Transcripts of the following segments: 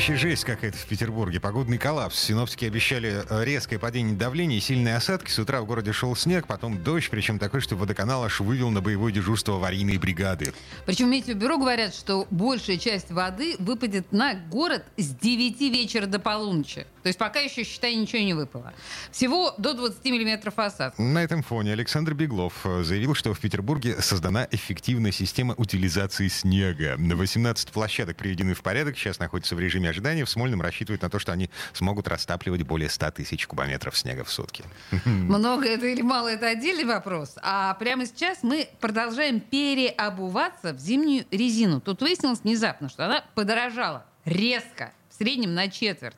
Вообще жесть какая-то в Петербурге. Погодный коллапс. Синоптики обещали э, резкое падение давления и сильные осадки. С утра в городе шел снег, потом дождь, причем такой, что водоканал аж вывел на боевое дежурство аварийные бригады. Причем метеобюро говорят, что большая часть воды выпадет на город с 9 вечера до полуночи. То есть пока еще, считай, ничего не выпало. Всего до 20 миллиметров осадков. На этом фоне Александр Беглов э, заявил, что в Петербурге создана эффективная система утилизации снега. На 18 площадок приведены в порядок, сейчас находятся в режиме ожидания. В Смольном рассчитывают на то, что они смогут растапливать более 100 тысяч кубометров снега в сутки. Много это или мало, это отдельный вопрос. А прямо сейчас мы продолжаем переобуваться в зимнюю резину. Тут выяснилось внезапно, что она подорожала резко в среднем на четверть.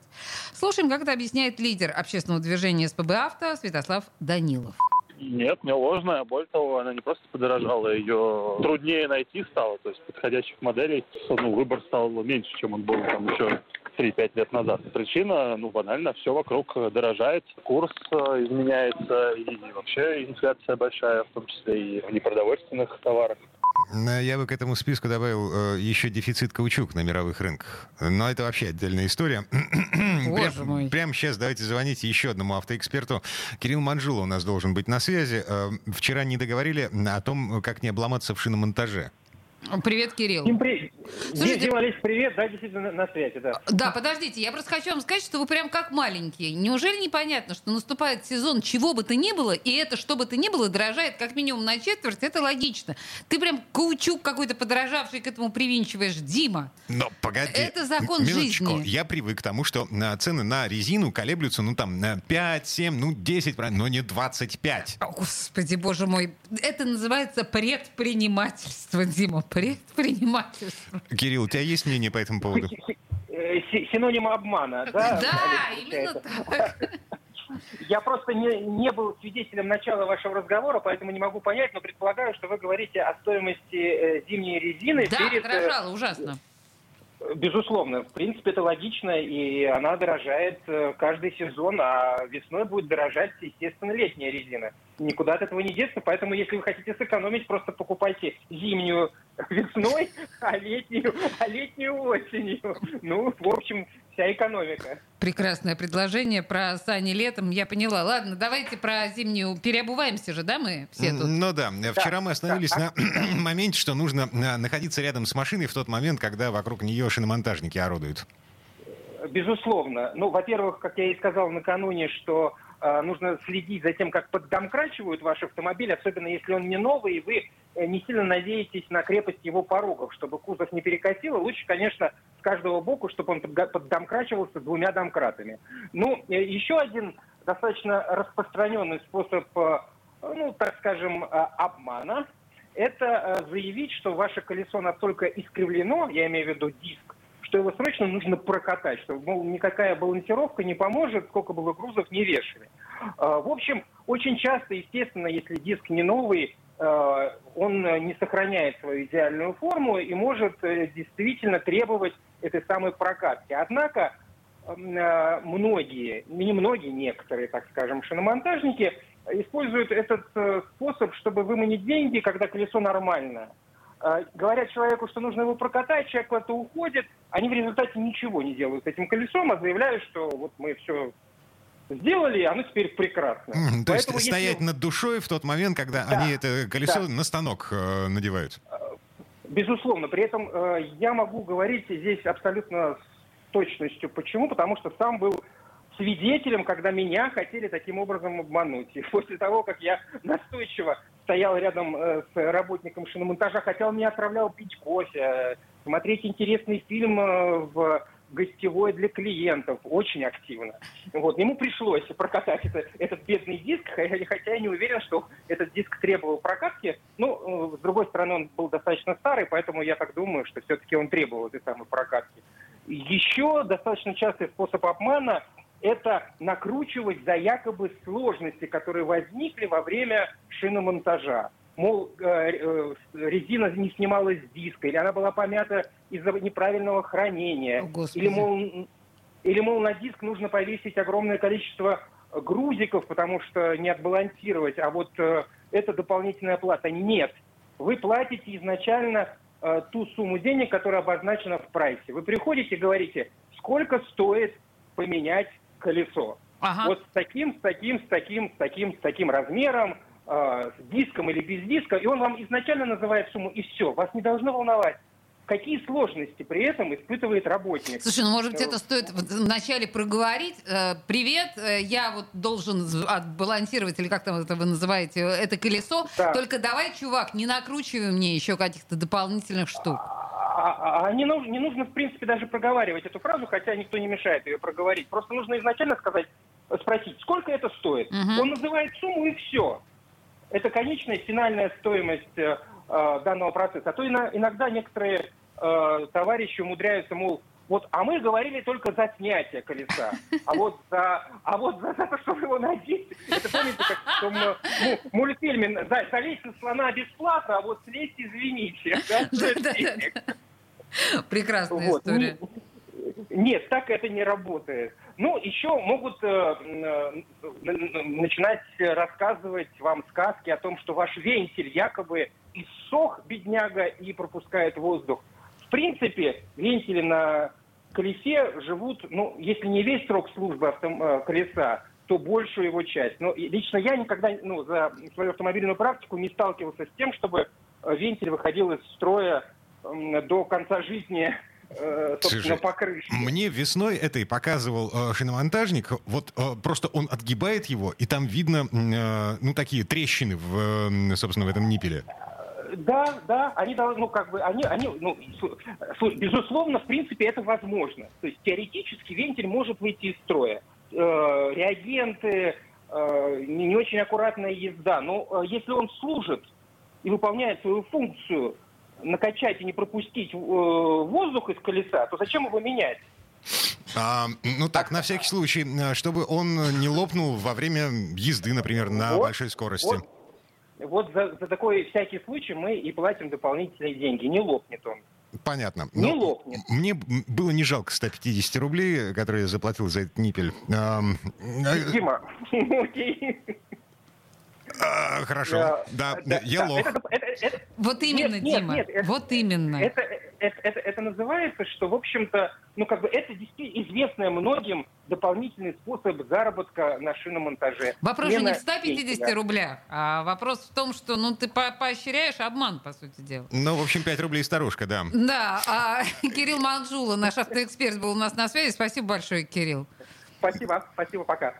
Слушаем, как это объясняет лидер общественного движения СПБ «Авто» Святослав Данилов. Нет, не ложная. Более того, она не просто подорожала, ее труднее найти стало. То есть подходящих моделей, ну, выбор стал меньше, чем он был там еще 3-5 лет назад. Причина, ну, банально, все вокруг дорожает, курс э, изменяется, и вообще инфляция большая, в том числе и в непродовольственных товарах. Э, Я бы к этому списку добавил э, еще дефицит каучук на мировых рынках. Но это вообще отдельная история. Боже Прям- мой. Прямо сейчас давайте звоните еще одному автоэксперту. Кирилл Манжула у нас должен быть на связи. Э, Вчера не договорили о том, как не обломаться в шиномонтаже. Привет, Кирилл. Дим, при... Слушайте- Дим, Олесь, привет, да, действительно, на, на связи, да. Да, подождите, я просто хочу вам сказать, что вы прям как маленькие. Неужели непонятно, что наступает сезон чего бы то ни было, и это что бы то ни было дорожает как минимум на четверть? Это логично. Ты прям каучук какой-то подорожавший к этому привинчиваешь, Дима. Но погоди. Это закон Минуточку. жизни. Я привык к тому, что э, цены на резину колеблются, ну там, на 5, 7, ну 10, правильно, но не 25. О, Господи, боже мой. Это называется предпринимательство, Дима. Предпринимательство. Кирилл, у тебя есть мнение по этому поводу? Э, си- Синоним обмана, да? Да, именно так. Я просто не, не был свидетелем начала вашего разговора, поэтому не могу понять, но предполагаю, что вы говорите о стоимости э, зимней резины Да, перед... э, дорожало ужасно. Безусловно, в принципе, это логично, и она дорожает э, каждый сезон, а весной будет дорожать, естественно, летняя резина. Никуда от этого не деться, поэтому если вы хотите сэкономить, просто покупайте зимнюю весной, а летнюю, а летнюю осенью. Ну, в общем, вся экономика. Прекрасное предложение про сани летом, я поняла. Ладно, давайте про зимнюю. Переобуваемся же, да, мы все тут? Ну да, вчера мы остановились да. на моменте, что нужно э, находиться рядом с машиной в тот момент, когда вокруг нее шиномонтажники орудуют. Безусловно. Ну, во-первых, как я и сказал накануне, что э, нужно следить за тем, как поддомкрачивают ваш автомобиль, особенно если он не новый, и вы не сильно надеетесь на крепость его порогов, чтобы кузов не перекосило. Лучше, конечно, с каждого боку, чтобы он поддомкрачивался двумя домкратами. Ну, э, еще один достаточно распространенный способ, э, ну, так скажем, э, обмана, это э, заявить, что ваше колесо настолько искривлено, я имею в виду диск, что его срочно нужно прокатать, что, мол, никакая балансировка не поможет, сколько бы вы грузов не вешали. Э, В общем, очень часто, естественно, если диск не новый, э, он э, не сохраняет свою идеальную форму и может э, действительно требовать этой самой прокатки. Однако э, многие, не многие, некоторые, так скажем, шиномонтажники используют этот э, способ, чтобы выманить деньги, когда колесо нормальное. Э, Говорят человеку, что нужно его прокатать, человек куда-то уходит, они в результате ничего не делают с этим колесом, а заявляют, что вот мы все сделали, оно теперь прекрасно. М, То есть если- стоять над душой в тот момент, когда Да, они это колесо да. на станок э, надевают. Безусловно. При этом э, я могу говорить здесь абсолютно с точностью. Почему? Потому что сам был свидетелем, когда меня хотели таким образом обмануть. И после того, как я настойчиво стоял рядом э, с работником шиномонтажа, хотя он меня отправлял пить кофе, э, смотреть интересный фильм э, в гостевой для клиентов, очень активно. Вот. Ему пришлось прокатать это- этот бедный диск, хотя я не уверен, что этот диск требовал прокатки. Ну, э, с другой стороны, он был достаточно старый, поэтому я так думаю, что все-таки он требовал этой самой прокатки. Еще достаточно частый способ обмана – это накручивать за якобы сложности, которые возникли во время шиномонтажа. Мол, э, э, резина не снималась с диска, или она была помята из-за неправильного хранения, О, Господи. или мол, или, мол, на диск нужно повесить огромное количество грузиков, потому что не отбалансировать, а вот э, это дополнительная плата. Нет. Вы платите изначально э, ту сумму денег, которая обозначена в прайсе. Вы приходите и говорите, сколько стоит поменять колесо. Ага. Вот с таким, с таким, с таким, с таким, с таким размером, с диском или без диска, и он вам изначально называет сумму, и все. Вас не должно волновать, какие сложности при этом испытывает работник. Слушай, ну может быть Ну, это стоит вначале проговорить. Э, Привет, э, я вот должен отбалансировать, или как там это вы называете, э, это колесо. Да. Только давай, чувак, не накручивай мне еще каких-то дополнительных штук. А, а не, нужно, не нужно, в принципе, даже проговаривать эту фразу, хотя никто не мешает ее проговорить. Просто нужно изначально сказать, спросить, сколько это стоит. Мгм. Он называет сумму и все. Это конечная финальная стоимость э, э, данного процесса. А то ино- иногда некоторые э, товарищи умудряются, мол, вот, а мы говорили только за снятие колеса, а вот за, а вот за, за то, чтобы его надеть, это помните, как в том ну, мультфильме «За- «Залезть на слона бесплатно, а вот слезть извините». Да-да-да. Прекрасная Вот. история. Не- Нет, так это не работает. Ну, еще могут э, э, начинать рассказывать вам сказки о том, что ваш вентиль якобы иссох, бедняга, и пропускает воздух. В принципе, вентили на колесе живут, ну, если не весь срок службы автом- э, колеса, то большую его часть. Но лично я никогда ну, за свою автомобильную практику не сталкивался с тем, чтобы э, вентиль выходил из строя до конца жизни, э, собственно, Слушай, покрышки. Мне весной это и показывал э, шиномонтажник. Вот э, просто он отгибает его, и там видно, э, ну, такие трещины, в, э, собственно, в этом ниппеле. Да, да, они должны, ну, как бы, они, они, ну, безусловно, в принципе, это возможно. То есть теоретически вентиль может выйти из строя. Э, реагенты, э, не, не очень аккуратная езда. Но э, если он служит и выполняет свою функцию накачать и не пропустить э, воздух из колеса, то зачем его менять? А, ну так, на всякий случай, э, чтобы он не лопнул во время езды, например, на Вот, большой скорости. Вот, вот за, за такой всякий случай мы и платим дополнительные деньги. Не лопнет он. Понятно. Не Ну, лопнет. Мне было не жалко 150 рублей, которые я заплатил за этот ниппель. Э, Дима, окей. А, Хорошо. Да, я лох. Это- это- это- Вот именно, нет, Дима. нет, это- вот именно. Это, это, это, это называется, что, в общем-то, ну, как бы это действительно известный многим дополнительный способ заработка на шиномонтаже. Вопрос же не в 150 вентиля. рублях, а вопрос в том, что ну ты по- поощряешь обман, по сути дела. Ну, в общем, 5 рублей старушка, да. Да, а Кирилл Манжула, наш автоэксперт, был у нас на связи. Спасибо большое, Кирилл. Спасибо, спасибо, пока.